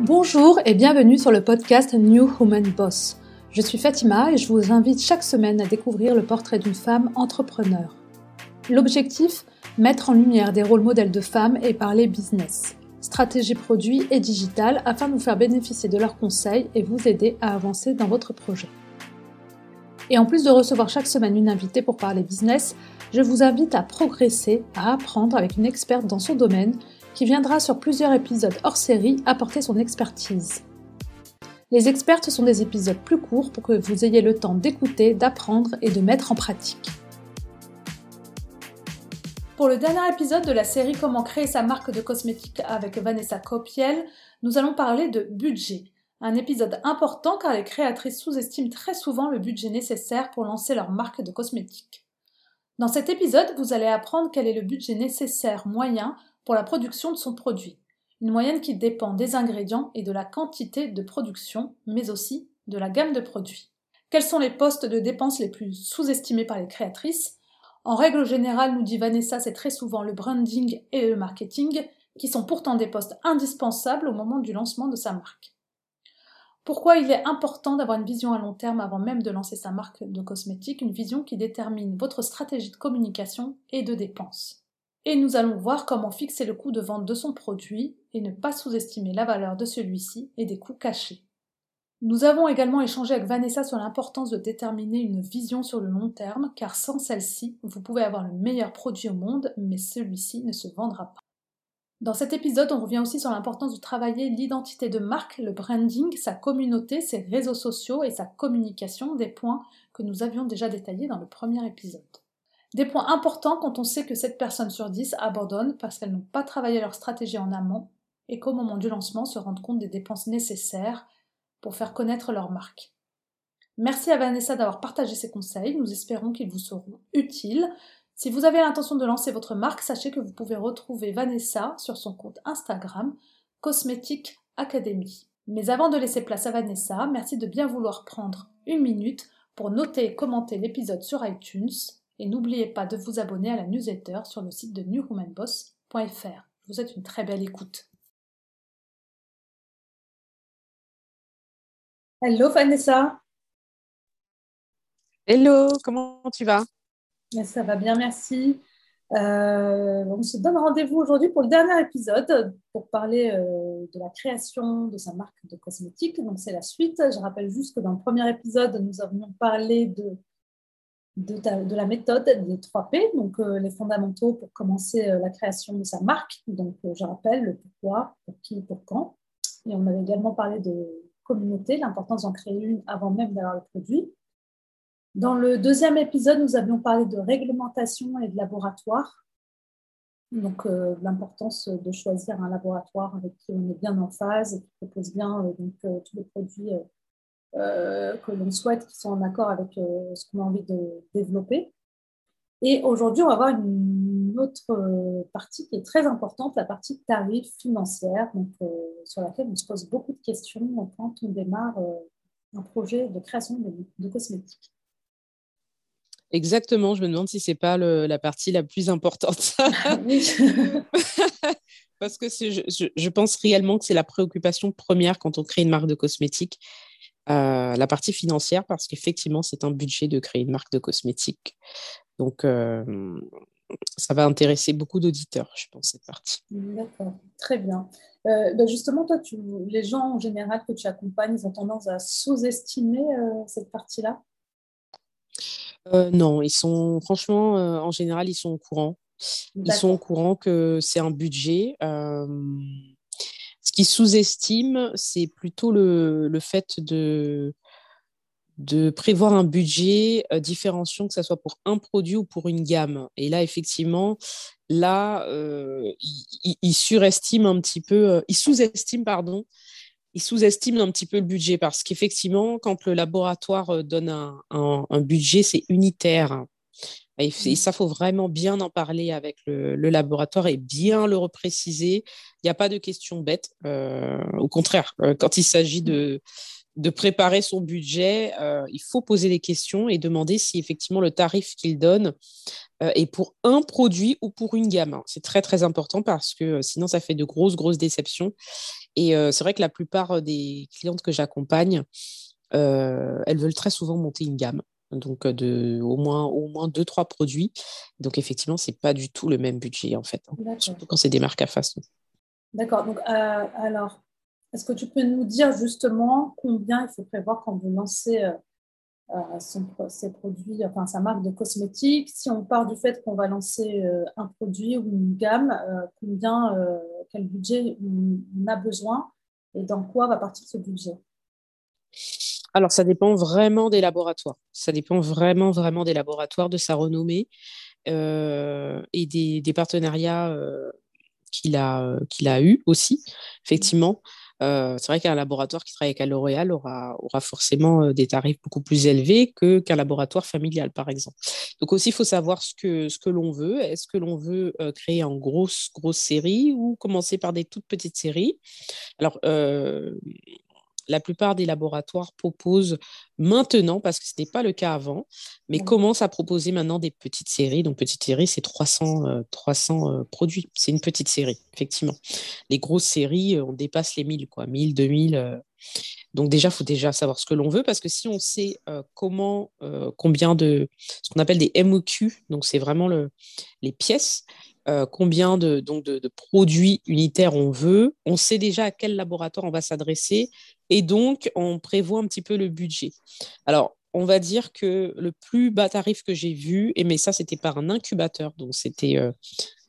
Bonjour et bienvenue sur le podcast New Human Boss. Je suis Fatima et je vous invite chaque semaine à découvrir le portrait d'une femme entrepreneur. L'objectif Mettre en lumière des rôles modèles de femmes et parler business, stratégie produit et digital afin de vous faire bénéficier de leurs conseils et vous aider à avancer dans votre projet. Et en plus de recevoir chaque semaine une invitée pour parler business, je vous invite à progresser, à apprendre avec une experte dans son domaine qui viendra sur plusieurs épisodes hors série apporter son expertise. Les expertes sont des épisodes plus courts pour que vous ayez le temps d'écouter, d'apprendre et de mettre en pratique. Pour le dernier épisode de la série Comment créer sa marque de cosmétiques avec Vanessa Copiel, nous allons parler de budget. Un épisode important car les créatrices sous-estiment très souvent le budget nécessaire pour lancer leur marque de cosmétiques. Dans cet épisode, vous allez apprendre quel est le budget nécessaire moyen pour la production de son produit. Une moyenne qui dépend des ingrédients et de la quantité de production, mais aussi de la gamme de produits. Quels sont les postes de dépenses les plus sous-estimés par les créatrices? En règle générale, nous dit Vanessa, c'est très souvent le branding et le marketing, qui sont pourtant des postes indispensables au moment du lancement de sa marque. Pourquoi il est important d'avoir une vision à long terme avant même de lancer sa marque de cosmétiques, une vision qui détermine votre stratégie de communication et de dépenses et nous allons voir comment fixer le coût de vente de son produit et ne pas sous-estimer la valeur de celui-ci et des coûts cachés. Nous avons également échangé avec Vanessa sur l'importance de déterminer une vision sur le long terme, car sans celle-ci, vous pouvez avoir le meilleur produit au monde, mais celui-ci ne se vendra pas. Dans cet épisode, on revient aussi sur l'importance de travailler l'identité de marque, le branding, sa communauté, ses réseaux sociaux et sa communication, des points que nous avions déjà détaillés dans le premier épisode. Des points importants quand on sait que 7 personnes sur 10 abandonnent parce qu'elles n'ont pas travaillé leur stratégie en amont et qu'au moment du lancement se rendent compte des dépenses nécessaires pour faire connaître leur marque. Merci à Vanessa d'avoir partagé ses conseils, nous espérons qu'ils vous seront utiles. Si vous avez l'intention de lancer votre marque, sachez que vous pouvez retrouver Vanessa sur son compte Instagram Cosmetic Academy. Mais avant de laisser place à Vanessa, merci de bien vouloir prendre une minute pour noter et commenter l'épisode sur iTunes et n'oubliez pas de vous abonner à la newsletter sur le site de newhumanboss.fr. Je vous souhaite une très belle écoute. Hello Vanessa. Hello, comment tu vas? Ça va bien, merci. Euh, on se donne rendez-vous aujourd'hui pour le dernier épisode pour parler euh, de la création de sa marque de cosmétiques. Donc c'est la suite. Je rappelle juste que dans le premier épisode, nous avions parlé de de, la méthode des 3P, donc euh, les fondamentaux pour commencer euh, la création de sa marque. Donc, euh, je rappelle le pourquoi, pour qui, pour quand. Et on avait également parlé de communauté, l'importance d'en créer une avant même d'avoir le produit. Dans le deuxième épisode, nous avions parlé de réglementation et de laboratoire. Donc, l'importance de choisir un laboratoire avec qui on est bien en phase et qui propose bien donc, tous les produits que l'on souhaite, qui sont en accord avec euh, ce qu'on a envie de développer. Et aujourd'hui, on va voir une autre euh, partie qui est très importante, la partie tarif financière, donc, sur laquelle on se pose beaucoup de questions quand on démarre un projet de création de, cosmétiques. Exactement, je me demande si ce n'est pas la partie la plus importante. Parce que je, je, pense réellement que c'est la préoccupation première quand on crée une marque de cosmétiques la partie financière parce qu'effectivement, c'est un budget de créer une marque de cosmétiques. Donc, ça va intéresser beaucoup d'auditeurs, je pense, cette partie. D'accord, très bien. Euh, ben, justement, toi, tu, les gens en général que tu accompagnes, ils ont tendance à sous-estimer euh, cette partie-là? Euh, Non, ils sont, franchement, en général, ils sont au courant. Ils sont au courant que c'est un budget sous-estime, c'est plutôt le, fait de, prévoir un budget euh, différenciant, que ce soit pour un produit ou pour une gamme. Et là, effectivement, là, euh, il, surestime un petit peu, euh, il sous-estime, pardon, il sous-estime un petit peu le budget parce qu'effectivement, quand le laboratoire donne un, un budget, c'est unitaire. Et, mmh. ça, faut vraiment bien en parler avec le, laboratoire et bien le repréciser. Il n'y a pas de questions bêtes. Euh, au contraire, euh, quand il s'agit de, de préparer son budget, euh, il faut poser des questions et demander si effectivement le tarif qu'il donne euh, est pour un produit ou pour une gamme. C'est très très important parce que sinon ça fait de grosses grosses déceptions. Et c'est vrai que la plupart des clientes que j'accompagne, elles veulent très souvent monter une gamme. Donc de au moins au moins deux trois produits. Donc effectivement c'est pas du tout le même budget en fait, hein, surtout quand c'est des marques à façon. D'accord. Donc alors est-ce que tu peux nous dire justement combien il faut prévoir quand vous lancez euh, euh, ses produits, enfin sa marque de cosmétiques? Si on part du fait qu'on va lancer euh, un produit ou une gamme, combien, quel budget on, a besoin et dans quoi va partir ce budget? Alors, ça dépend vraiment des laboratoires. Ça dépend vraiment, vraiment des laboratoires, de sa renommée et des, partenariats qu'il a, qu'il a eu aussi, effectivement. Euh, c'est vrai qu'un laboratoire qui travaille avec L'Oréal aura, aura forcément euh, des tarifs beaucoup plus élevés que, qu'un laboratoire familial, par exemple. Donc aussi, il faut savoir ce que, ce que l'on veut. Est-ce que l'on veut euh, créer en grosse, grosse série ou commencer par des toutes petites séries? Alors, la plupart des laboratoires proposent maintenant, parce que ce n'était pas le cas avant, mais commencent à proposer maintenant des petites séries. Donc, petite série, c'est 300, 300 euh, euh, produits. C'est une petite série, effectivement. Les grosses séries, euh, on dépasse les 1000, quoi. 1000, 2000. Donc, déjà, il faut déjà savoir ce que l'on veut, parce que si on sait comment, combien de, ce qu'on appelle des MOQ, donc c'est vraiment le, les pièces, combien de, donc de, de, produits unitaires on veut, on sait déjà à quel laboratoire on va s'adresser et donc, on prévoit un petit peu le budget. Alors, on va dire que le plus bas tarif que j'ai vu, et mais ça, c'était par un incubateur, donc c'était euh,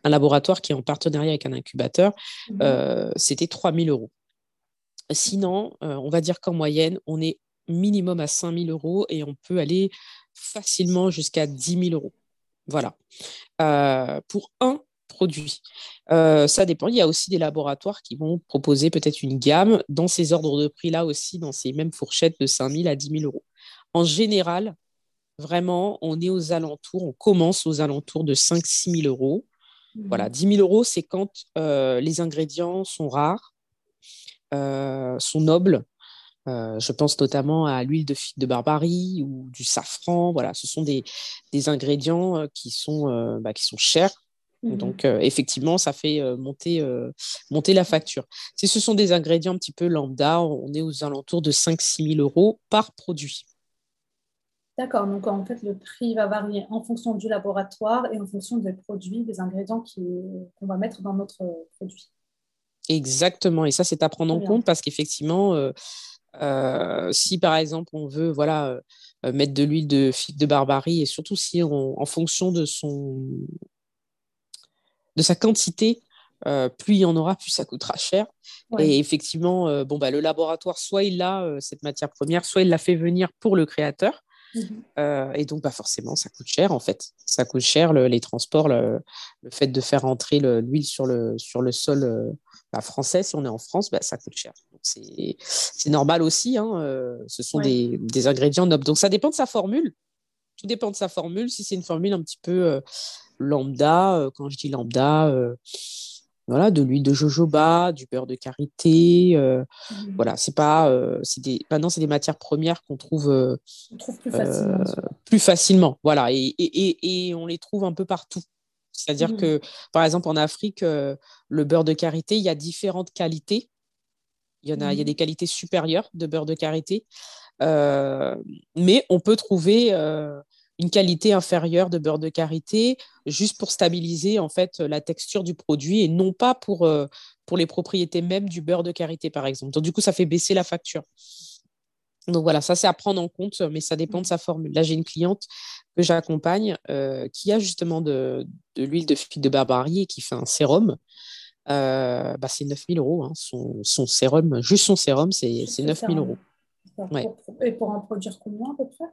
un laboratoire qui est en partenariat avec un incubateur, mhm. euh, c'était 3 000 euros. Sinon, euh, on va dire qu'en moyenne, on est minimum à 5 000 euros et on peut aller facilement jusqu'à 10 000 euros. Voilà. pour un produit. Euh, ça dépend. Il y a aussi des laboratoires qui vont proposer peut-être une gamme dans ces ordres de prix-là aussi, dans ces mêmes fourchettes de 5 000 à 10 000 euros. En général, vraiment, on est aux alentours, on commence aux alentours de 5-6 000 euros. Mmh. Voilà, 10 000 euros, c'est quand euh, les ingrédients sont rares, euh, sont nobles. je pense notamment à l'huile de figue de barbarie ou du safran. Voilà, ce sont des, ingrédients qui sont, bah, qui sont chers Mmh Donc, euh, effectivement, ça fait euh, monter, euh, monter la facture. Si ce sont des ingrédients un petit peu lambda, on est aux alentours de 5-6 000 euros par produit. D'accord, donc en fait, le prix va varier en fonction du laboratoire et en fonction des produits, des ingrédients qu'on va mettre dans notre produit. Exactement, et ça, c'est à prendre en compte parce qu'effectivement, si par exemple on veut voilà, mettre de l'huile de figue de barbarie et surtout si en fonction de son, de sa quantité, euh, plus il y en aura, plus ça coûtera cher. Et effectivement, euh, bon, bah, le laboratoire, soit il a euh, cette matière première, soit il l'a fait venir pour le créateur. Mhm. et donc, pas bah, forcément, ça coûte cher en fait. Ça coûte cher les transports, le, fait de faire entrer l'huile sur le, sur le sol bah, français, si on est en France, bah, ça coûte cher. C'est normal aussi, hein, ce sont des, des, ingrédients nobles. Donc, ça dépend de sa formule. Tout dépend de sa formule. Si c'est une formule un petit peu lambda, euh, quand je dis lambda, euh, voilà, de l'huile de jojoba, du beurre de karité. Euh, mmh. Voilà, c'est pas. c'est des, maintenant, c'est des matières premières qu'on trouve, plus, facilement, plus, facilement. Voilà, et, et, et, on les trouve un peu partout. C'est-à-dire mmh. que, par exemple, en Afrique, le beurre de karité, il y a différentes qualités. Il y, en a, il y a mmh. des qualités supérieures de beurre de karité. mais on peut trouver une qualité inférieure de beurre de karité juste pour stabiliser en fait la texture du produit et non pas pour, euh, pour les propriétés même du beurre de karité par exemple. Donc du coup ça fait baisser la facture. Donc voilà, ça c'est à prendre en compte, mais ça dépend de sa formule. Là j'ai une cliente que j'accompagne euh, qui a justement de, de l'huile de figue de barbarie et qui fait un sérum. Euh, bah, c'est 9000 euros. Hein. Son, son, sérum, juste son sérum, c'est 9000 euros. Et pour en produire combien à peu près?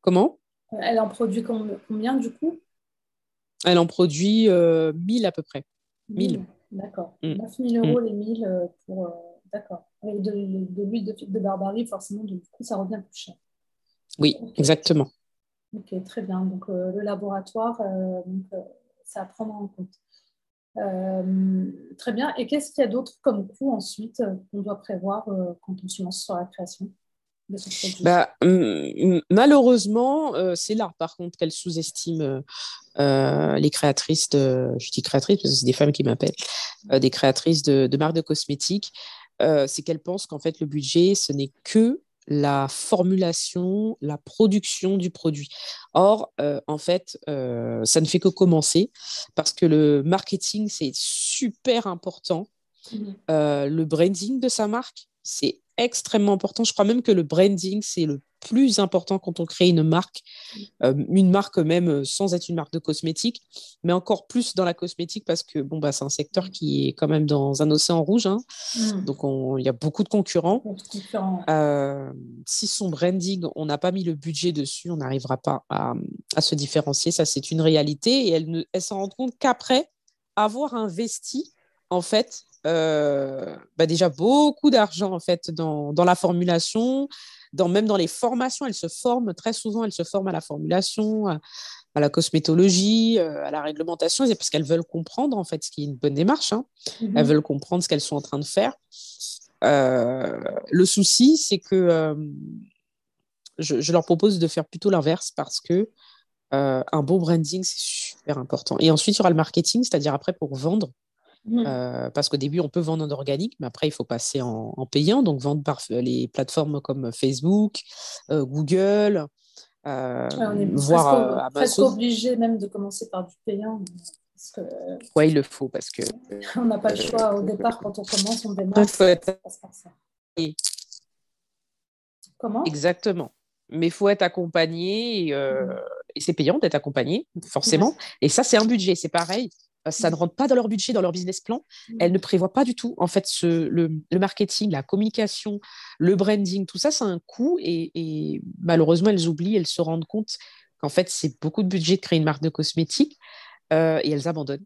Comment? Elle en produit combien du coup? Elle en produit euh, 1000 à peu près. 1000. D'accord. 9000 mm. euros mm. les 1000 euh, pour. Euh, d'accord. Avec de, l'huile de, de, barbarie, forcément, du coup, ça revient plus cher. Oui, exactement. Ok, très bien. Donc, euh, le laboratoire, donc, ça à prendre en compte. très bien. Et qu'est-ce qu'il y a d'autre comme coût ensuite qu'on doit prévoir quand on se lance sur la création? Bah, malheureusement, c'est là, par contre, qu'elle sous-estime les créatrices de, je dis créatrices parce que c'est des femmes qui m'appellent, des créatrices de, de, marques de cosmétiques, c'est qu'elles pensent qu'en fait le budget, ce n'est que la formulation, la production du produit. Or, euh, en fait, euh, ça ne fait que commencer parce que le marketing, c'est super important. Mmh. Euh, le branding de sa marque, c'est extrêmement important. Je crois même que le branding, c'est le plus important quand on crée une marque, euh, une marque même euh, sans être une marque de cosmétiques, mais encore plus dans la cosmétique parce que bon, bah, c'est un secteur qui est quand même dans un océan rouge. Hein. Mm. Donc, il y a beaucoup de concurrents. Euh, si son branding, on n'a pas mis le budget dessus, on n'arrivera pas à, se différencier. Ça, c'est une réalité. Et elle, elle s'en rend compte qu'après avoir investi, en fait, bah déjà beaucoup d'argent en fait dans, dans la formulation, même dans les formations, elles se forment très souvent, elles se forment à la formulation, à, la cosmétologie, euh, à la réglementation, c'est parce qu'elles veulent comprendre en fait ce qui est une bonne démarche. Hein. Mhm. Elles veulent comprendre ce qu'elles sont en train de faire. Euh, le souci, c'est que euh, je, leur propose de faire plutôt l'inverse parce que un bon branding, c'est super important. Et ensuite, il y aura le marketing, c'est-à-dire après pour vendre. Mmh. Euh, parce qu'au début, on peut vendre en organique, mais après, il faut passer en, payant, donc vendre par les plateformes comme Facebook, euh, Google, euh, on est voire presque, obligé même de commencer par du payant. Que... Oui, il le faut parce que. on n'a pas le choix au départ quand on commence, on démarre. Faut être... Comment? Exactement. Mais il faut être accompagné et, mmh. et c'est payant d'être accompagné, forcément. Et ça, c'est un budget, c'est pareil. Euh, ça ne rentre pas dans leur budget, dans leur business plan. Mmh. Elles ne prévoient pas du tout. En fait, le, marketing, la communication, le branding, tout ça, c'est un coût. Et, malheureusement, elles oublient, elles se rendent compte qu'en fait, c'est beaucoup de budget de créer une marque de cosmétiques euh, et elles abandonnent.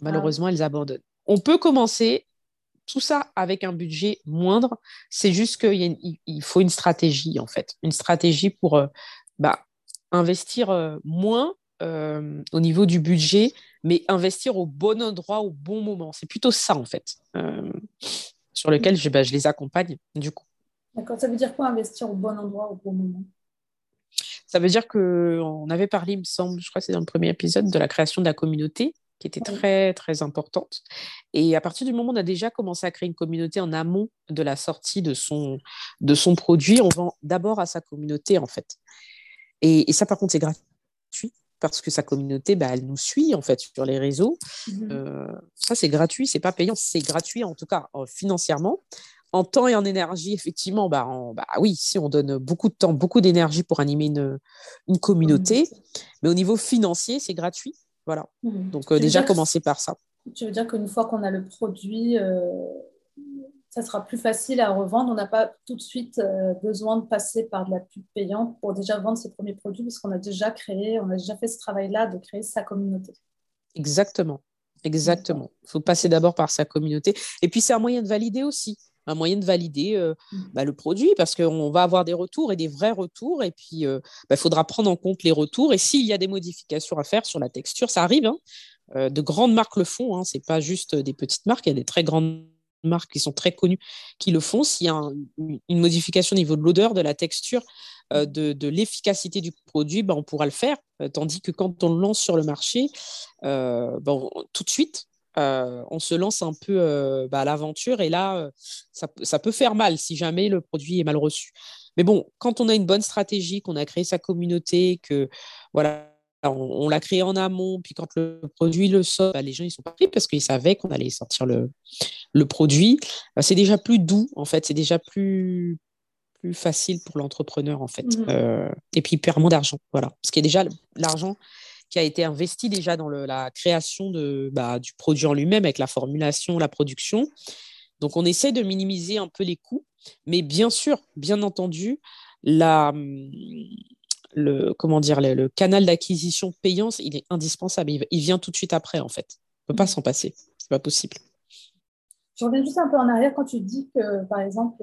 Malheureusement, elles abandonnent. On peut commencer tout ça avec un budget moindre. C'est juste qu'il faut une stratégie, en fait. Une stratégie pour euh, bah, investir moins au niveau du budget mais investir au bon endroit, au bon moment. C'est plutôt ça, en fait, euh, sur lequel je, bah, je, les accompagne, du coup. D'accord. Ça veut dire quoi, investir au bon endroit, au bon moment? Ça veut dire qu'on avait parlé, il me semble, je crois que c'est dans le premier épisode, de la création de la communauté qui était très, très importante. Et à partir du moment où on a déjà commencé à créer une communauté en amont de la sortie de son, de son produit, on vend d'abord à sa communauté, en fait. Et, et ça, par contre, c'est gratuit parce que sa communauté, bah, elle nous suit en fait sur les réseaux. Mhm. Euh, ça, c'est gratuit, c'est pas payant, c'est gratuit en tout cas euh, financièrement. En temps et en énergie, effectivement, bah, bah, oui, si on donne beaucoup de temps, beaucoup d'énergie pour animer une, une communauté, mais au niveau financier, c'est gratuit. Voilà. Mhm. Donc euh, déjà, commencer par ça. Tu veux dire qu'une fois qu'on a le produit, ça sera plus facile à revendre. On n'a pas tout de suite euh, besoin de passer par de la pub payante pour déjà vendre ses premiers produits parce qu'on a déjà créé, on a déjà fait ce travail-là de créer sa communauté. Exactement. Exactement. Il faut passer d'abord par sa communauté. Et puis, c'est un moyen de valider aussi un moyen de valider euh, mm. bah, le produit parce qu'on va avoir des retours et des vrais retours. Et puis, il euh, bah, faudra prendre en compte les retours. Et s'il y a des modifications à faire sur la texture, ça arrive. Hein. de grandes marques le font. Hein. Ce n'est pas juste des petites marques, il y a des très grandes marques qui sont très connues qui le font. S'il y a une modification au niveau de l'odeur, de la texture, euh, de, l'efficacité du produit, ben, on pourra le faire. Euh, tandis que quand on le lance sur le marché, euh, ben, tout de suite, on se lance un peu bah, à l'aventure et là, ça, ça, peut faire mal si jamais le produit est mal reçu. Mais bon, quand on a une bonne stratégie, qu'on a créé sa communauté, que voilà, on, l'a créé en amont, puis quand le produit le sort, bah, les gens ils sont pas pris parce qu'ils savaient qu'on allait sortir le, le produit. Bah, c'est déjà plus doux en fait, c'est déjà plus plus facile pour l'entrepreneur en fait. Mmh euh, et puis il perd moins d'argent, voilà, parce qu'il y a déjà l'argent qui a été investi déjà dans la création de, bah, du produit en lui-même avec la formulation, la production. Donc on essaie de minimiser un peu les coûts, mais bien sûr, bien entendu, la, le, comment dire, le, canal d'acquisition payant, il est indispensable. Il, vient tout de suite après, en fait. On ne peut pas s'en passer. C'est pas possible. Je reviens juste un peu en arrière quand tu dis que, par exemple,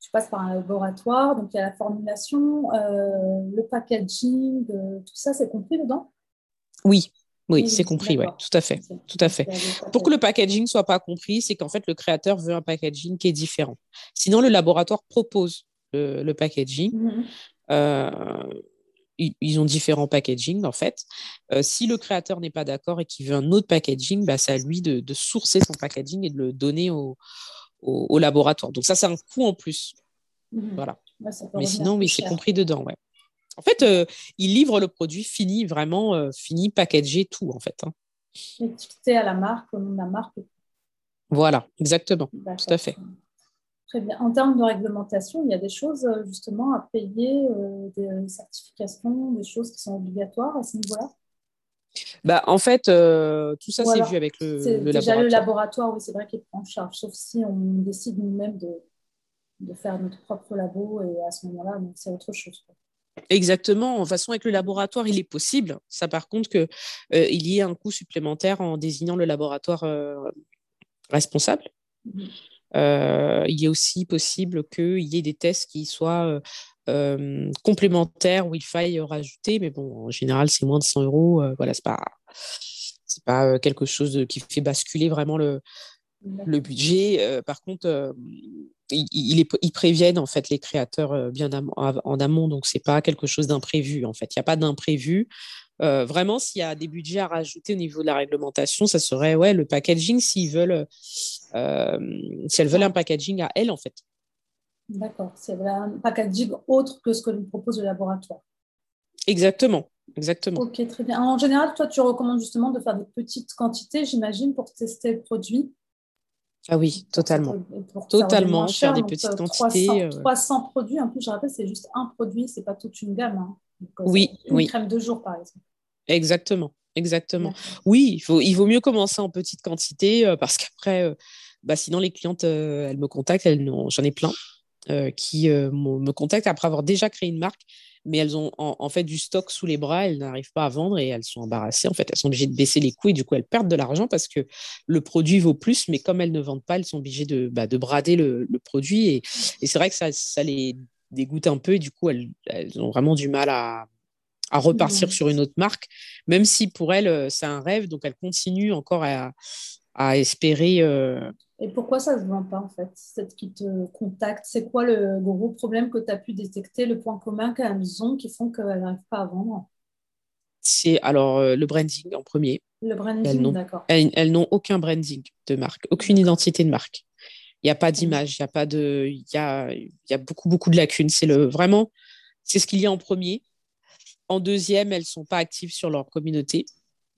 tu passes par un laboratoire, donc il y a la formulation, euh, le packaging, tout ça, c'est compris dedans? Oui, Oui, c'est compris, oui, tout à fait. Tout à fait. Pour que le packaging ne soit pas compris, c'est qu'en fait, le créateur veut un packaging qui est différent. Sinon, le laboratoire propose le, packaging. Mhm. Euh, ils, ont différents packaging, en fait. Euh, si le créateur n'est pas d'accord et qu'il veut un autre packaging, bah, c'est à lui de, sourcer son packaging et de le donner au, laboratoire. Donc, ça, c'est un coût en plus. Mhm. Voilà. Mais sinon, oui, c'est compris dedans, ouais. En fait, euh, il livre le produit fini, vraiment euh, fini, packagé, tout en fait. Hein. Étiqueté à la marque, au nom de la marque. Voilà, exactement, tout à fait. Très bien. En termes de réglementation, il y a des choses euh, justement à payer, des certifications, des choses qui sont obligatoires à ce niveau-là? Bah, en fait, tout ça, c'est vu avec le, le déjà le laboratoire, oui, c'est vrai qu'il prend en charge, sauf si on décide nous-mêmes de, de, faire notre propre labo, et à ce moment-là, c'est autre chose. Exactement. En façon, avec le laboratoire, il est possible. Ça, par contre, qu'il euh, il y ait un coût supplémentaire en désignant le laboratoire euh, responsable. Mmh. Euh, il est aussi possible qu'il y ait des tests qui soient complémentaires où il faille rajouter, mais bon, en général, c'est moins de 100 euros. voilà, c'est pas, pas quelque chose qui fait basculer vraiment le, le budget. par contre, ils, préviennent en fait les créateurs euh, bien en amont, donc c'est pas quelque chose d'imprévu. En fait, il n'y a pas d'imprévu. Euh, vraiment, s'il y a des budgets à rajouter au niveau de la réglementation, ça serait ouais le packaging s'ils veulent, euh, si elles veulent un packaging à elles en fait. D'accord, c'est un packaging autre que ce que nous propose le laboratoire. Exactement, exactement. Ok, très bien. En général, toi, tu recommandes justement de faire des petites quantités, j'imagine, pour tester le produit. Ah oui, totalement. totalement, faire, des petites quantités. 300, euh. produits, en plus, je rappelle, c'est juste un produit, c'est pas toute une gamme. Hein. Euh, oui, une oui. crème de jour, par exemple. Exactement, exactement. Oui, il, faut, il vaut mieux commencer en petite quantité euh, parce qu'après, bah, sinon, les clientes, elles me contactent, j'en ai plein qui me contactent après avoir déjà créé une marque mais elles ont en, fait du stock sous les bras, elles n'arrivent pas à vendre et elles sont embarrassées. En fait, elles sont obligées de baisser les coûts et du coup, elles perdent de l'argent parce que le produit vaut plus, mais comme elles ne vendent pas, elles sont obligées de, bah, de brader le, produit. Et, c'est vrai que ça, ça, les dégoûte un peu et du coup, elles, elles ont vraiment du mal à, à repartir sur une autre marque, même si pour elles, c'est un rêve, donc elles continuent encore à, à espérer. Euh, et pourquoi ça ne se vend pas en fait Celle qui te contacte, c'est quoi le gros problème que tu as pu détecter, le point commun qu'elles ont qui font qu'elles n'arrivent pas à vendre? C'est alors euh, le branding en premier. Le branding, d'accord. Elles, n'ont aucun branding de marque, aucune identité de marque. Il n'y a pas d'image, il y a pas de, il y a, il y a beaucoup beaucoup de lacunes. C'est le vraiment, c'est ce qu'il y a en premier. En deuxième, elles sont pas actives sur leur communauté.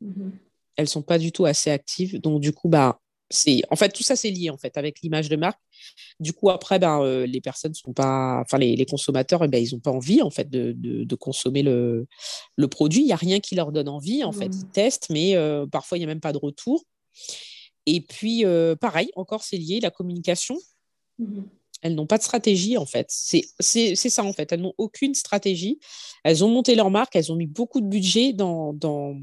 Mhm elles sont pas du tout assez actives. Donc, du coup, bah, c'est en fait tout ça c'est lié en fait avec l'image de marque. Du coup après ben euh, les personnes sont pas enfin les, consommateurs eh ben, ils ont pas envie en fait de, de, consommer le, le produit. Il y a rien qui leur donne envie en fait. Mmh. ils testent mais euh, parfois il y a même pas de retour. Et puis euh, pareil encore c'est lié la communication. Mmh. elles n'ont pas de stratégie en fait. C'est ça en fait. Elles n'ont aucune stratégie. Elles ont monté leur marque. Elles ont mis beaucoup de budget dans, dans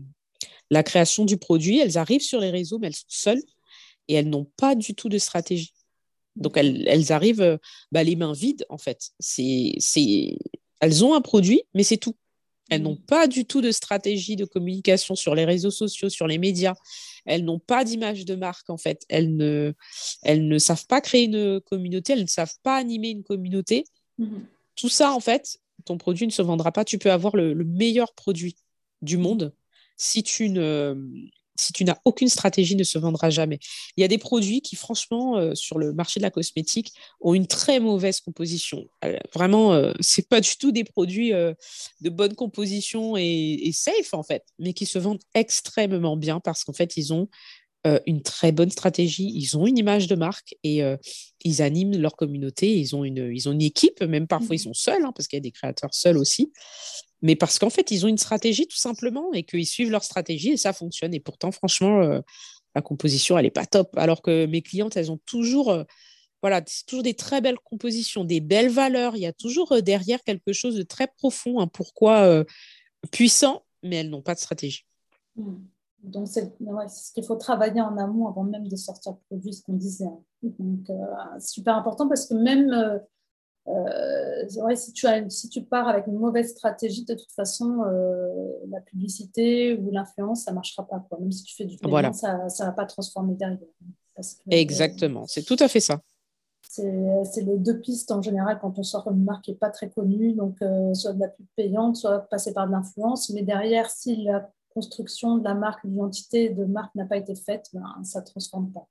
la création du produit. Elles arrivent sur les réseaux, mais elles sont seules et elles n'ont pas du tout de stratégie. Donc, elles, arrivent euh, bah, les mains vides, en fait. C'est, Elles ont un produit, mais c'est tout. Elles n'ont pas du tout de stratégie de communication sur les réseaux sociaux, sur les médias. Elles n'ont pas d'image de marque, en fait. Elles ne, elles ne savent pas créer une communauté, elles ne savent pas animer une communauté. Mm-hmm. Tout ça, en fait, ton produit ne se vendra pas. Tu peux avoir le meilleur produit du monde si tu ne si tu n'as aucune stratégie, ne se vendra jamais. Il y a des produits qui, franchement, euh, sur le marché de la cosmétique, ont une très mauvaise composition. Euh, vraiment, euh, c'est pas du tout des produits de bonne composition et, et, safe, en fait, mais qui se vendent extrêmement bien parce qu'en fait, ils ont euh, une très bonne stratégie, ils ont une image de marque et euh, ils animent leur communauté, ils ont une, ils ont une équipe, même parfois ils mmh. sont seuls, hein, parce qu'il y a des créateurs seuls aussi, mais parce qu'en fait, ils ont une stratégie tout simplement et qu'ils suivent leur stratégie et ça fonctionne. Et pourtant, franchement, euh, la composition, elle n'est pas top, alors que mes clientes, elles ont toujours... voilà, c'est toujours des très belles compositions, des belles valeurs. Il y a toujours derrière quelque chose de très profond, un pourquoi puissant, mais elles n'ont pas de stratégie. Mmh. Donc, c'est ce qu'il faut travailler en amont avant même de sortir le produit, ce qu'on disait. Hein. Donc, euh, super important parce que même, euh, euh, si, tu as si tu pars avec une mauvaise stratégie, de toute façon, euh, la publicité ou l'influence, ça ne marchera pas. Quoi. Même si tu fais du paiement, ça ne va pas transformer derrière. Exactement, c'est tout à fait ça. C'est les deux pistes en général quand on sort une marque qui n'est pas très connue, donc euh, soit de la pub payante, soit passer par de l'influence. Mais derrière, si la construction de la marque, l'identité de marque n'a pas été faite, ben, ça ne transforme pas.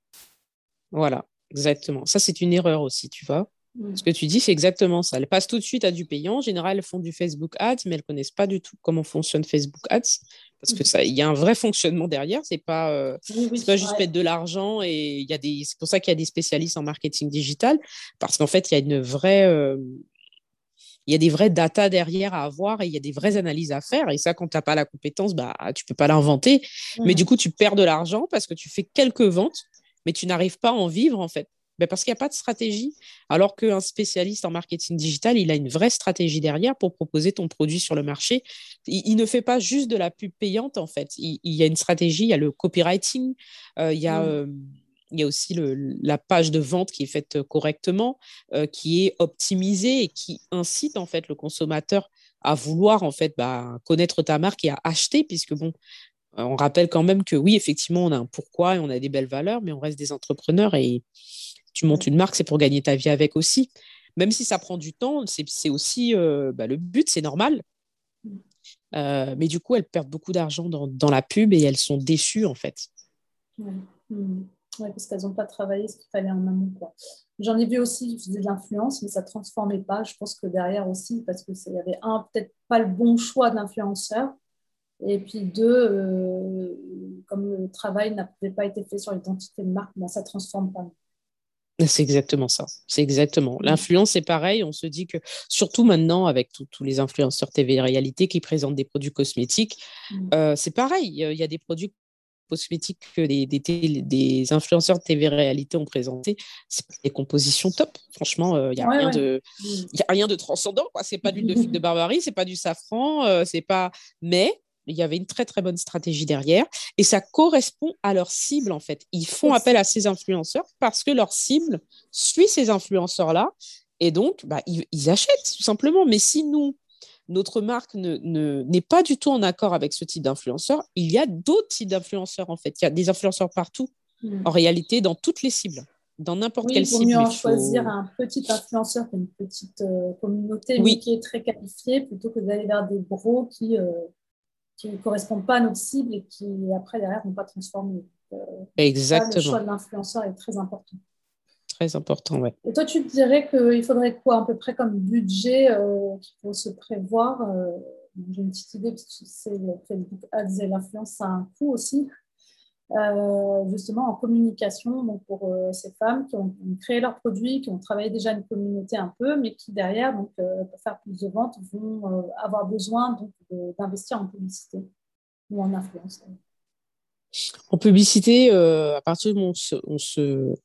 Voilà, exactement. Ça, c'est une erreur aussi, tu vois. Ce que tu dis, c'est exactement ça. Elles passent tout de suite à du payant. En général, elles font du Facebook Ads, mais elles ne connaissent pas du tout comment fonctionne Facebook Ads. Parce que ça, il y a un vrai fonctionnement derrière. C'est pas, euh, pas juste mettre de l'argent et il y a des. C'est pour ça qu'il y a des spécialistes en marketing digital, parce qu'en fait, il y a une vraie. Euh, il y a des vraies data derrière à avoir et il y a des vraies analyses à faire. Et ça, quand tu n'as pas la compétence, bah, tu ne peux pas l'inventer. Mais du coup, tu perds de l'argent parce que tu fais quelques ventes, mais tu n'arrives pas à en vivre, en fait. Ben, parce qu'il n'y a pas de stratégie, alors qu'un spécialiste en marketing digital, il a une vraie stratégie derrière pour proposer ton produit sur le marché. Il, ne fait pas juste de la pub payante, en fait. Il, y a une stratégie, il y a le copywriting, euh, il, y a, euh, il y a aussi la page de vente qui est faite correctement, euh, qui est optimisée et qui incite, en fait, le consommateur à vouloir, en fait, bah, connaître ta marque et à acheter, puisque, bon, on rappelle quand même que oui, effectivement, on a un pourquoi et on a des belles valeurs, mais on reste des entrepreneurs et tu montes une marque, c'est pour gagner ta vie avec aussi. Même si ça prend du temps, c'est aussi euh, bah, le but, c'est normal. Euh, mais du coup, elles perdent beaucoup d'argent dans, la pub et elles sont déçues en fait. Oui, parce qu'elles n'ont pas travaillé ce qu'il fallait en amont. J'en ai vu aussi qui faisaient de l'influence, mais ça ne transformait pas. Je pense que derrière aussi, parce qu'il y avait un, peut-être pas le bon choix d'influenceur. Et puis deux, euh, comme le travail n'avait pas été fait sur l'identité de marque, ben, ça ne transforme pas. C'est exactement ça. C'est exactement. Mmh. L'influence, c'est pareil. On se dit que, surtout maintenant, avec tous les influenceurs TV réalité qui présentent des produits cosmétiques, mmh. euh, c'est pareil. Il y a des produits cosmétiques que des, des, influenceurs de TV réalité ont présenté. C'est des compositions top. Franchement, euh, il n'y a, rien de, mmh. a rien de transcendant. Ce n'est pas du de de barbarie, c'est pas du safran, euh, c'est pas. Mais il y avait une très très bonne stratégie derrière et ça correspond à leur cible en fait. Ils font appel à ces influenceurs parce que leur cible suit ces influenceurs là et donc bah, ils, achètent tout simplement. Mais si nous notre marque n'est ne, pas du tout en accord avec ce type d'influenceurs, il y a d'autres types d'influenceurs en fait. Il y a des influenceurs partout, mmh. en réalité, dans toutes les cibles dans n'importe quelle cible. Il vaut mieux choisir un petit influenceur qui a une petite euh, communauté, mais qui est très qualifié, plutôt que d'aller vers des gros qui, euh, qui ne correspondent pas à notre cible et qui, après, derrière, ne vont pas transformer. Euh, Exactement. le choix de l'influenceur est très important. Très important, oui. Et toi, tu te dirais qu'il faudrait quoi, à peu près comme budget euh, qu'il faut se prévoir euh, J'ai une petite idée, parce que c'est Facebook Ads et l'influence, ça a un coût aussi. Euh, justement en communication donc pour euh, ces femmes qui ont, créé leurs produits, qui ont travaillé déjà une communauté un peu, mais qui derrière, donc, euh, pour faire plus de ventes, vont avoir besoin d'investir en publicité ou en influence. En publicité, à partir du moment où on, se, on,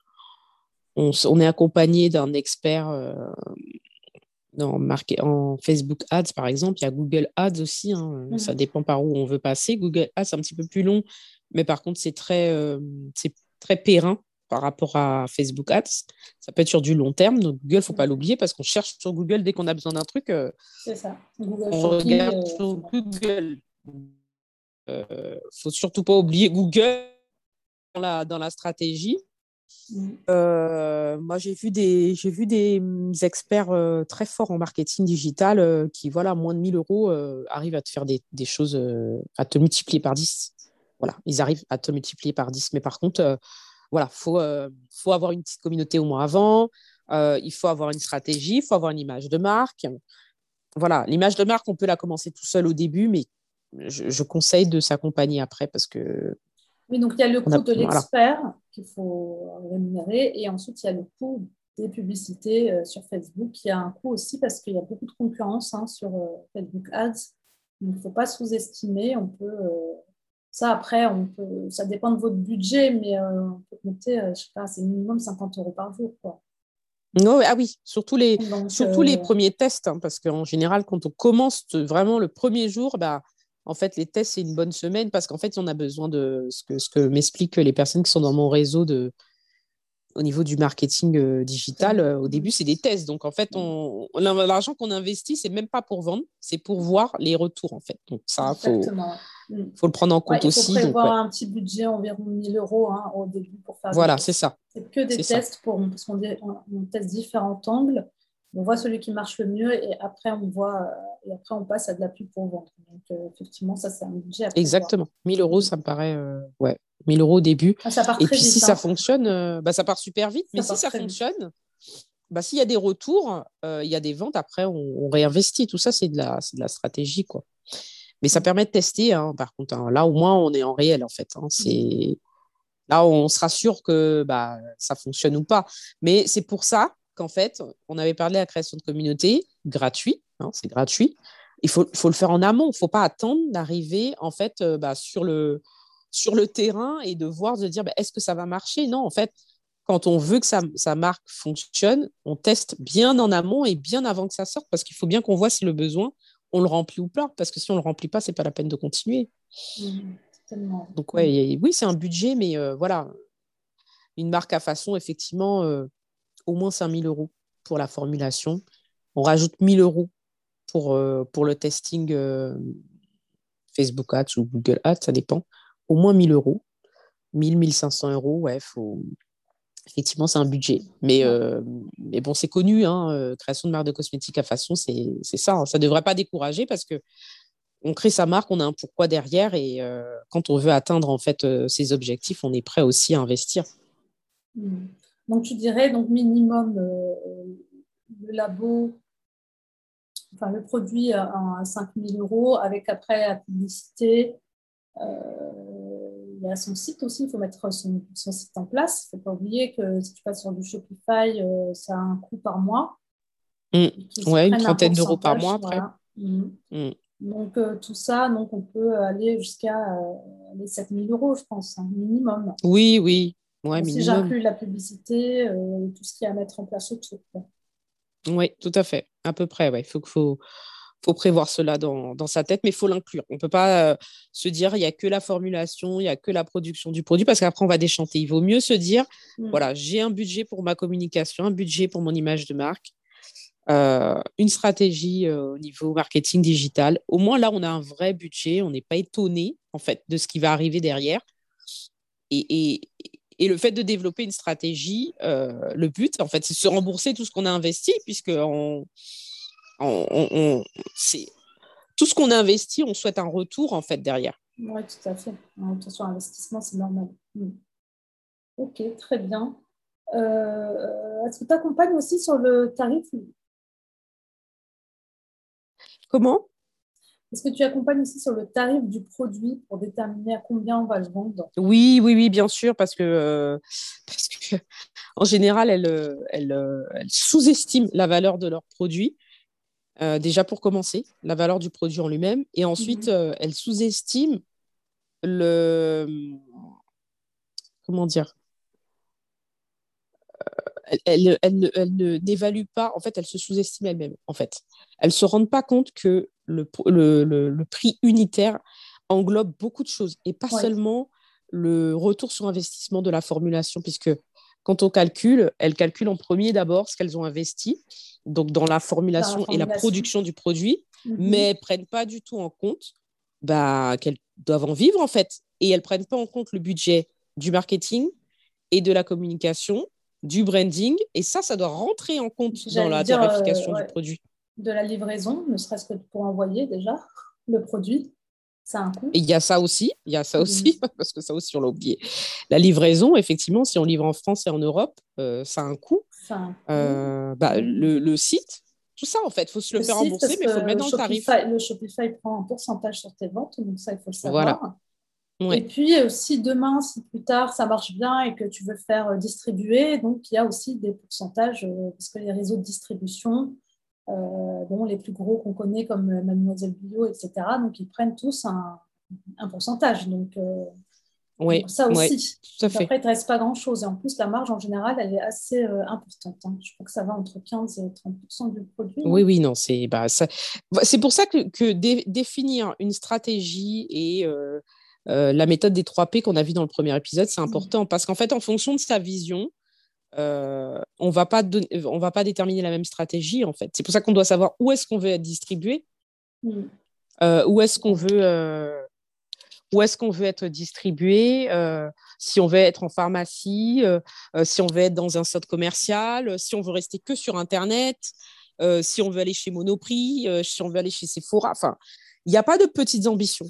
est accompagné d'un expert dans en Facebook Ads, par exemple, il y a Google Ads aussi. Hein, mmh. Ça dépend par où on veut passer. Google Ads, c'est un petit peu plus long, mais par contre, c'est très, euh, très périn par rapport à Facebook Ads. Ça peut être sur du long terme. Donc, Google, il ne faut pas l'oublier parce qu'on cherche sur Google dès qu'on a besoin d'un truc. Euh, c'est ça. Google on regarde euh, sur Google. Il ne faut surtout pas oublier Google dans la, dans la stratégie. Mm. moi, j'ai vu des, j'ai vu des mm, experts très forts en marketing digital qui, voilà, moins de 1000 euros, arrivent à te faire des, des choses, à te multiplier par 10 voilà, ils arrivent à te multiplier par 10. Mais par contre, euh, voilà, il faut, euh, faut avoir une petite communauté au moins avant, euh, il faut avoir une stratégie, il faut avoir une image de marque. Voilà, l'image de marque, on peut la commencer tout seul au début, mais je, conseille de s'accompagner après parce que. Oui, donc il y a le coût de l'expert qu'il faut rémunérer et ensuite il y a le coût des publicités sur Facebook qui a un coût aussi parce qu'il y a beaucoup de concurrence hein, sur Facebook Ads. il ne faut pas sous-estimer, on peut ça, après, on peut, ça dépend de votre budget, mais euh, on peut compter, euh, je sais pas, c'est minimum 50 euros par jour. Quoi. ah oui, surtout les, surtout les euh, premiers tests, hein, parce qu'en général, quand on commence vraiment le premier jour, bah, en fait, les tests, c'est une bonne semaine, parce qu'en fait, on a besoin de ce que, ce que m'expliquent les personnes qui sont dans mon réseau de, au niveau du marketing digital, au début, c'est des tests. Donc, en fait, on, l'argent qu'on investit, c'est même pas pour vendre, c'est pour voir les retours, en fait. Donc, ça, il faut, faut, le prendre en compte aussi. Il faut prévoir un petit budget, environ 1000 euros hein, au début pour faire. Voilà, c'est ça. C'est que des tests, pour, parce qu'on on, teste différents angles. On voit celui qui marche le mieux et après, on voit, et après, on passe à de la pub pour vendre. Donc, effectivement, ça, c'est un budget. À Exactement. 1000 euros, ça me paraît. ouais 1000 euros au début. Ah, ça part et puis si ça hein. fonctionne, euh, bah, ça part super vite. mais si ça fonctionne, bah, s'il y a des retours, euh, il y a des ventes, après on, réinvestit. Tout ça, c'est de, la, de la stratégie. quoi. Mais ça permet de tester, hein, par contre. Hein. Là, au moins, on est en réel, en fait. c'est... Là, on sera sûr que bah, ça fonctionne ou pas. Mais c'est pour ça qu'en fait, on avait parlé à la création de communauté, gratuit, c'est gratuit. Il faut, faut, le faire en amont. Il ne faut pas attendre d'arriver en fait euh, bah, sur le, sur le terrain et de voir, de dire, bah, est-ce que ça va marcher? Non, en fait, quand on veut que sa, marque fonctionne, on teste bien en amont et bien avant que ça sorte, parce qu'il faut bien qu'on voit si le besoin, on le remplit ou pas, parce que si on ne le remplit pas, c'est pas la peine de continuer. Mmh, Donc ouais, oui, c'est un budget, mais euh, voilà, une marque à façon, effectivement, euh, au moins 5000 euros pour la formulation. On rajoute 1000 euros pour, euh, pour le testing Facebook Ads ou Google Ads, ça dépend au moins 1000 euros. 1000, 1500 euros, ouais, faut... effectivement, c'est un budget. Mais, euh, mais bon, c'est connu, hein, euh, création de marque de cosmétiques à façon, c'est ça. Hein. Ça ne devrait pas décourager parce que on crée sa marque, on a un pourquoi derrière et euh, quand on veut atteindre en fait ses objectifs, on est prêt aussi à investir. Mmh. Donc tu dirais donc minimum le labo, enfin le produit à, 5000 euros avec après la publicité, il y a son site aussi, il faut mettre son, site en place. Il ne faut pas oublier que si tu passes sur du Shopify, euh, ça a un coût par mois. Mmh. Oui, une trentaine d'euros par mois après. Mmh. Mmh. Donc, euh, tout ça, donc on peut aller jusqu'à euh, les 7000 euros, je pense, un hein, minimum. Oui, oui. Ouais, si j'inclus la publicité, tout ce qu'il y a à mettre en place autour. Oui, tout à fait, à peu près. Il faut, faut, faut prévoir cela dans, sa tête, mais il faut l'inclure. On ne peut pas euh, se dire il n'y a que la formulation, il n'y a que la production du produit, parce qu'après, on va déchanter. Il vaut mieux se dire mm. voilà, j'ai un budget pour ma communication, un budget pour mon image de marque, euh, une stratégie euh, au niveau marketing digital. Au moins, là, on a un vrai budget, on n'est pas étonné, en fait, de ce qui va arriver derrière. Et, le fait de développer une stratégie, le but, en fait, c'est de se rembourser tout ce qu'on a investi, puisque on on, c'est tout ce qu'on investit, on souhaite un retour en fait derrière. Oui, tout à fait. Sur investissement, c'est normal. Hmm. Ok, très bien. Euh, est-ce que tu accompagnes aussi sur le tarif? Comment? Est-ce que tu accompagnes aussi sur le tarif du produit pour déterminer à combien on va le vendre? Oui, oui, oui, bien sûr, parce que, euh, parce que en général, elles, elles, elles sous-estiment la valeur de leurs produits. Euh, déjà pour commencer, la valeur du produit en lui-même. Et ensuite, mhm. euh, elle sous-estime le. Comment dire euh, elle, elle, elle, n'évalue pas, en fait, elle se sous-estime elle-même, en fait. Elle ne se rend pas compte que le, le, le, prix unitaire englobe beaucoup de choses et pas seulement le retour sur investissement de la formulation, puisque quand on calcule, elles calculent en premier d'abord ce qu'elles ont investi, donc dans la formulation, et la production du produit, mhm. mais elles ne prennent pas du tout en compte bah, qu'elles doivent en vivre en fait. Et elles ne prennent pas en compte le budget du marketing et de la communication, du branding. Et ça, ça doit rentrer en compte dans la tarification euh, du produit. De la livraison, ne serait-ce que pour envoyer déjà le produit. Ça a un coût. Il y a ça aussi, il y a ça aussi, parce que ça aussi on l'a oublié. La livraison, effectivement, si on livre en France et en Europe, euh, ça a un coût. Euh, bah, le, site, tout ça en fait, il faut se le, faire rembourser, mais il faut le mettre dans le tarif. Le Shopify prend un pourcentage sur tes ventes, donc ça, il faut le savoir. Et puis, euh, si demain, si plus tard, ça marche bien et que tu veux faire distribuer, donc il y a aussi des pourcentages, parce que les réseaux de distribution, bon, les plus gros qu'on connaît comme Mademoiselle Bio, etc., donc ils prennent tous un, un pourcentage. Donc, oui, ça aussi. tout à fait. Après, il ne te reste pas grand-chose. Et en plus, la marge, en général, elle est assez euh, importante. Hein. Je crois que ça va entre 15 et 30 du produit. Oui, oui, non. C'est bah, c'est pour ça que, que définir une stratégie et euh, euh, la méthode des 3 P qu'on a vu dans le premier épisode, c'est mmh. important. Parce qu'en fait, en fonction de sa vision, on va pas on va pas déterminer la même stratégie en fait. C'est pour ça qu'on doit savoir où est-ce qu'on veut être distribué, mm. où est-ce qu'on veut où est-ce qu'on veut être distribué, si on veut être en pharmacie, si on veut être dans un centre commercial, si on veut rester que sur Internet, si on veut aller chez Monoprix, si on veut aller chez Sephora. Enfin, il n'y a pas de petites ambitions.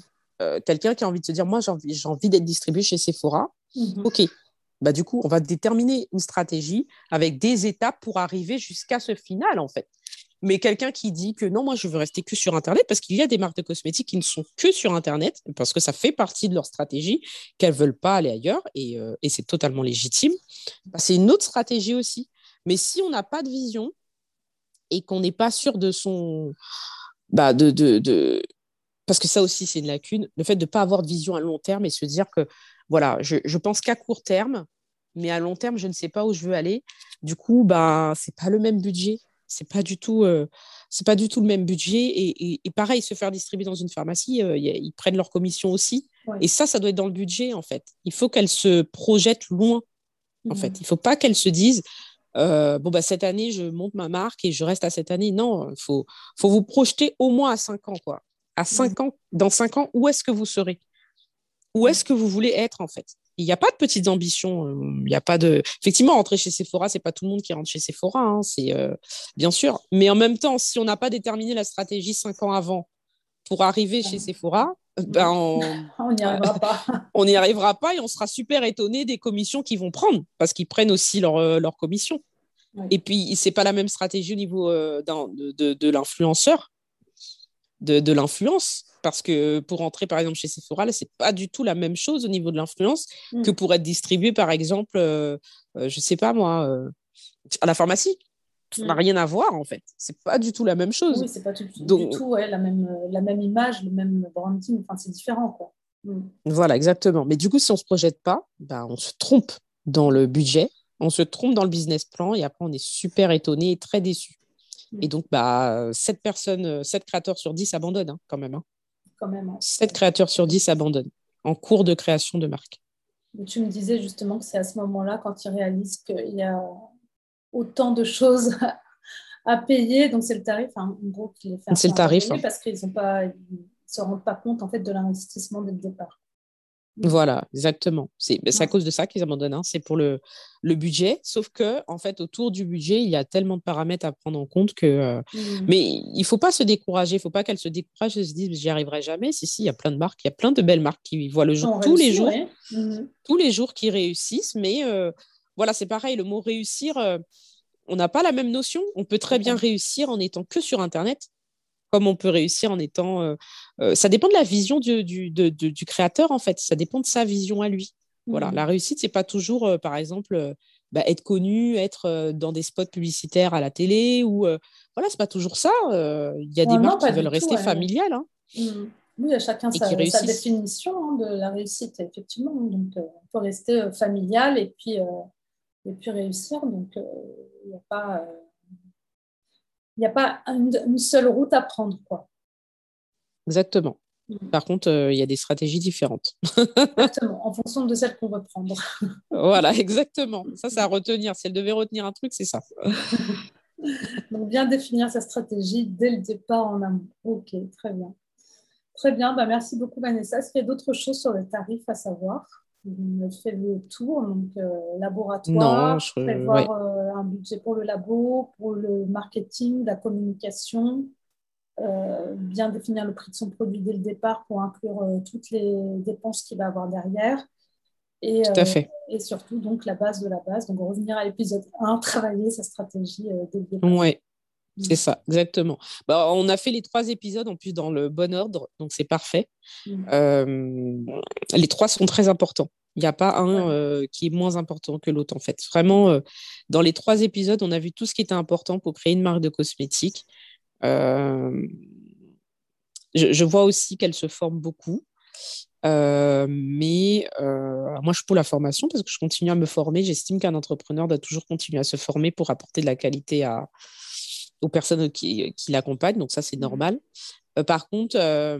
Quelqu'un qui a envie de se dire, moi, j'ai envie, envie d'être distribué chez Sephora. Mhm. OK. Bah, du coup, on va déterminer une stratégie avec des étapes pour arriver jusqu'à ce final, en fait. Mais quelqu'un qui dit que non, moi, je veux rester que sur Internet, parce qu'il y a des marques de cosmétiques qui ne sont que sur Internet, parce que ça fait partie de leur stratégie, qu'elles ne veulent pas aller ailleurs, et, euh, c'est totalement légitime. Bah, c'est une autre stratégie aussi. Mais si on n'a pas de vision et qu'on n'est pas sûr de son... Bah, de, de, Parce que ça aussi, c'est une lacune, le fait de ne pas avoir de vision à long terme et se dire que, voilà, je, je pense qu'à court terme, mais à long terme, je ne sais pas où je veux aller. Du coup, bah, ce n'est pas le même budget. C'est pas du tout euh, c'est pas du tout le même budget. Et, pareil se faire distribuer dans une pharmacie euh, ils prennent leur commission aussi. Et ça ça doit être dans le budget en fait. Il faut qu'elle se projette loin en fait. Il faut pas qu'elle se dise euh, bon bah cette année je monte ma marque et je reste à cette année. Non il faut faut vous projeter au moins à 5 ans quoi. À 5 ans dans 5 ans où est-ce que vous serez? Où est-ce que vous voulez être en fait? Il n'y a pas de petites ambitions. Euh, il n'y a pas de. Effectivement, rentrer chez Sephora, c'est pas tout le monde qui rentre chez Sephora, hein, c'est euh, bien sûr. Mais en même temps, si on n'a pas déterminé la stratégie cinq ans avant pour arriver chez Sephora, ben on n'y arrivera pas. on n'y arrivera pas et on sera super étonné des commissions qu'ils vont prendre parce qu'ils prennent aussi leur, euh, leur commission. Et puis, c'est pas la même stratégie au niveau de, de, de l'influenceur, de, de l'influence parce que pour entrer par exemple chez Sephora, ce n'est pas du tout la même chose au niveau de l'influence mm. que pour être distribué par exemple, euh, euh, je ne sais pas moi, euh, à la pharmacie. Ça n'a mm. rien à voir en fait. C'est pas du tout la même chose. Oui, c'est pas du tout la, même, la même image, le même branding. Enfin, c'est différent quoi. Mm. Voilà, exactement. Mais du coup, si on se projette pas, bah, on se trompe dans le budget, on se trompe dans le business plan et après on est super étonné et très déçu. Et donc, bah, 7 personnes, 7 créateurs sur 10 abandonnent hein, quand même. Hein quand même. 7 hein. créateurs sur 10 abandonnent en cours de création de marque. Tu me disais justement que c'est à ce moment-là, quand ils réalisent qu'il y a autant de choses à payer, donc c'est le tarif, hein, en gros, qui les fait C'est le tarif. Hein. Parce qu'ils ne se rendent pas compte en fait, de l'investissement dès le départ. Voilà, exactement. C'est à cause de ça qu'ils abandonnent. Hein. C'est pour le, le, budget. Sauf que, en fait, autour du budget, il y a tellement de paramètres à prendre en compte que. Euh, mmh. Mais il ne faut pas se décourager. Il ne faut pas qu'elle se décourage et se dise j'y arriverai jamais. Si, si, il y a plein de marques. Il y a plein de belles marques qui voient le jour tous les jours. Mmh. Tous les jours qui réussissent. Mais euh, voilà, c'est pareil. Le mot réussir, euh, on n'a pas la même notion. On peut très bien réussir en étant que sur Internet comme on peut réussir en étant. Euh, euh, ça dépend de la vision du, du, du, créateur, en fait. Ça dépend de sa vision à lui. Voilà. Mmh. La réussite, c'est pas toujours, euh, par exemple, bah, être connu, être dans des spots publicitaires à la télé ou. voilà, c'est pas toujours ça. Il y a des marques qui veulent rester familiales. Hein. Mmh. Oui, a chacun sa, sa, définition hein, de la réussite, effectivement. Donc, on peut rester familial et puis, et puis réussir. Donc, il n'y a pas n'y a pas une, seule route à prendre. Quoi. Exactement. Mm. Par contre, euh, il y a des stratégies différentes. exactement, en fonction de celle qu'on veut prendre. voilà, exactement. Ça, c'est à retenir. Si elle devait retenir un truc, c'est ça. Donc, bien définir sa stratégie dès le départ en amont. Ok, très bien. Très bien, bah, merci beaucoup Vanessa. Est-ce qu'il y a d'autres choses sur le tarif à savoir? On fait le tour, donc euh, laboratoire, prévoir euh, un budget pour le labo, pour le marketing, la communication, euh, bien définir le prix de son produit dès le départ pour inclure toutes les dépenses qu'il va avoir derrière. Et, Tout à fait. et surtout, donc, la base de la base. Donc, revenir à l'épisode 1, travailler sa stratégie dès le départ. Oui, c'est ça, exactement. Bah, on a fait les trois épisodes en plus dans le bon ordre, donc c'est parfait. Mm. Euh, les trois sont très importants. Il n'y a pas un euh, qui est moins important que l'autre en fait. Vraiment, euh, dans les trois épisodes, on a vu tout ce qui était important pour créer une marque de cosmétiques. Je, vois aussi qu'elle se forme beaucoup. mais moi, je suis pour la formation parce que je continue à me former. J'estime qu'un entrepreneur doit toujours continuer à se former pour apporter de la qualité à, aux personnes qui, qui l'accompagnent, donc ça c'est mmh. normal. Euh, par contre, euh,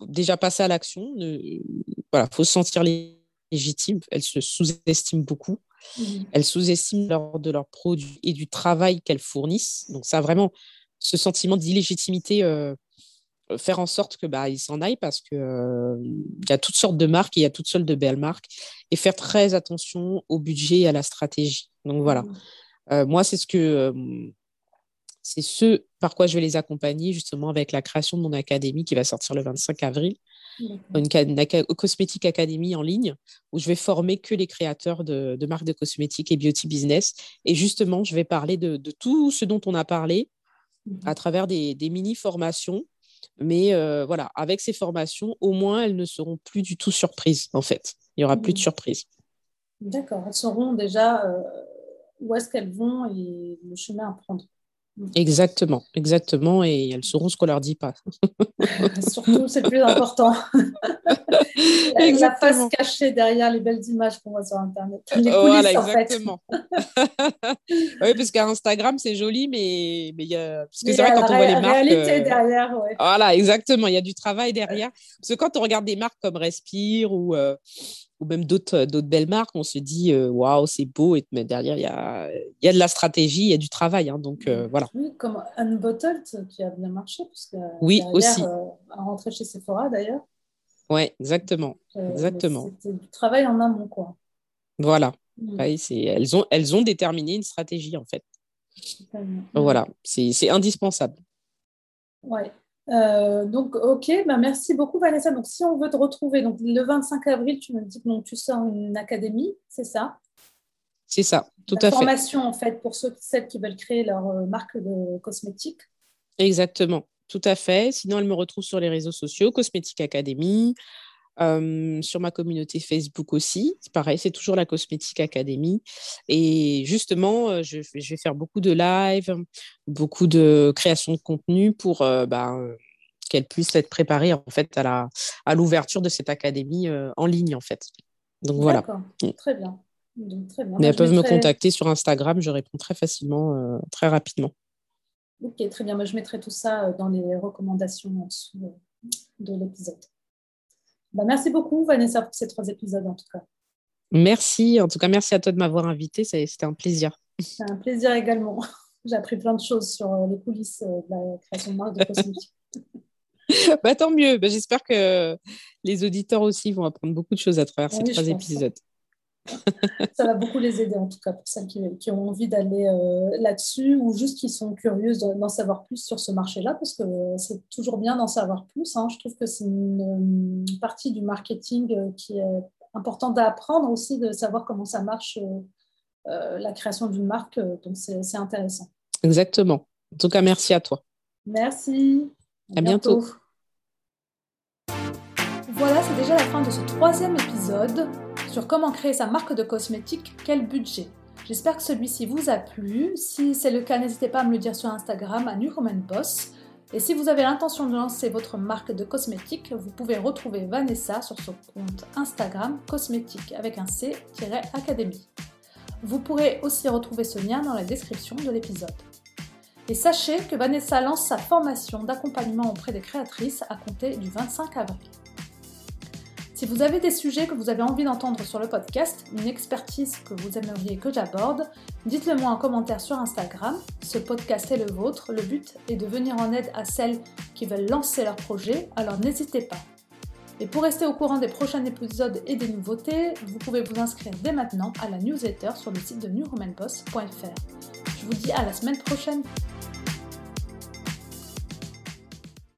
déjà passer à l'action, voilà, faut se sentir légitime. Elle se sous-estime beaucoup. Mhm. Elles sous-estiment lors de leurs produits et du travail qu'elles fournissent. Donc, ça vraiment ce sentiment d'illégitimité, euh, faire en sorte que bah, ils s'en aillent parce qu'il euh, il y a toutes sortes de marques, il y a toutes sortes de belles marques, et faire très attention au budget et à la stratégie. Donc voilà. Euh, moi, c'est ce que c'est ce par quoi je vais les accompagner justement avec la création de mon académie qui va sortir le 25 avril une, cosmétique académie en ligne où je vais former que les créateurs de, marques de cosmétiques et beauty business. Et justement, je vais parler de, tout ce dont on a parlé à mhm. travers des, mini-formations. Mais euh, voilà, avec ces formations, au moins, elles ne seront plus du tout surprises, en fait. Il n'y aura plus de mhm. surprises. D'accord, elles sauront déjà euh, où est-ce qu'elles vont et le chemin à prendre. Exactement, exactement, et elles sauront ce qu'on leur dit pas. Surtout, c'est le plus important. la, la face cachée derrière les belles images qu'on voit sur Internet. Les coulisses, voilà, exactement. oui, parce qu'Instagram, c'est joli, mais il y a... Parce que c'est vrai, quand on voit les marques... réalité euh, derrière, ouais. Voilà, exactement, il y a du travail derrière. Parce que quand on regarde des marques comme Respire ou... Euh, ou même d'autres euh, d'autres belles marques, on se dit euh, waouh, c'est beau, et, mais derrière, il y a, y a de la stratégie, il y a du travail. Hein, donc euh, voilà. Oui, comme Unbottled qui a bien marché, parce que oui, aussi. à rentrer chez Sephora d'ailleurs. Oui, exactement. exactement. C'était du travail en amont, quoi. Voilà. Mm. elles, ont, elles ont déterminé une stratégie, en fait. Voilà, c'est indispensable. Ouais. Euh, donc, ok, bah merci beaucoup Vanessa. Donc, si on veut te retrouver, donc le 25 avril, tu me dis que tu sors une académie, c'est ça? C'est ça, tout à fait. Formation en fait pour ceux celles qui veulent créer leur euh, marque de cosmétiques. Exactement, tout à fait. Sinon, elle me retrouve sur les réseaux sociaux, Cosmétique Academy, euh, sur ma communauté Facebook aussi. C'est pareil, c'est toujours la Cosmétique Academy. Et justement, je, je, vais faire beaucoup de live, beaucoup de création de contenu pour bah, qu'elle puisse être préparée en fait à la à l'ouverture de cette académie en ligne en fait. Donc voilà. Mm. Très bien. très bien. Mais elles peuvent me contacter sur Instagram, je réponds très facilement, très rapidement. Ok, très bien. Moi, je mettrai tout ça dans les recommandations en dessous de l'épisode. Bah, merci beaucoup, Vanessa, pour ces trois épisodes, en tout cas. Merci. En tout cas, merci à toi de m'avoir invité. C'était un plaisir. C'est un plaisir également. J'ai appris plein de choses sur euh, les coulisses euh, de la création de marque de cosmétiques. bah, tant mieux. Bah, j'espère que les auditeurs aussi vont apprendre beaucoup de choses à travers ces trois épisodes. ça va beaucoup les aider, en tout cas, pour celles qui, ont envie d'aller euh, là-dessus ou juste qui sont curieuses d'en savoir plus sur ce marché-là, parce que c'est toujours bien d'en savoir plus. Hein. Je trouve que c'est une, partie du marketing euh, qui est importante à apprendre aussi, de savoir comment ça marche, euh, la création d'une marque. Donc, c'est intéressant. Exactement. En tout cas, merci à toi. Merci. À, bientôt. Voilà, c'est déjà la fin de ce troisième épisode sur comment créer sa marque de cosmétiques, quel budget. J'espère que celui-ci vous a plu. Si c'est le cas, n'hésitez pas à me le dire sur Instagram à New Boss. Et si vous avez l'intention de lancer votre marque de cosmétiques, vous pouvez retrouver Vanessa sur son compte Instagram cosmétique avec un C-académie. Vous pourrez aussi retrouver ce lien dans la description de l'épisode. Et sachez que Vanessa lance sa formation d'accompagnement auprès des créatrices à compter du 25 avril. Si vous avez des sujets que vous avez envie d'entendre sur le podcast, une expertise que vous aimeriez que j'aborde, dites-le moi en commentaire sur Instagram. Ce podcast est le vôtre. Le but est de venir en aide à celles qui veulent lancer leur projet, alors n'hésitez pas. Et pour rester au courant des prochains épisodes et des nouveautés, vous pouvez vous inscrire dès maintenant à la newsletter sur le site de newromanboss.fr. Je vous dis à la semaine prochaine.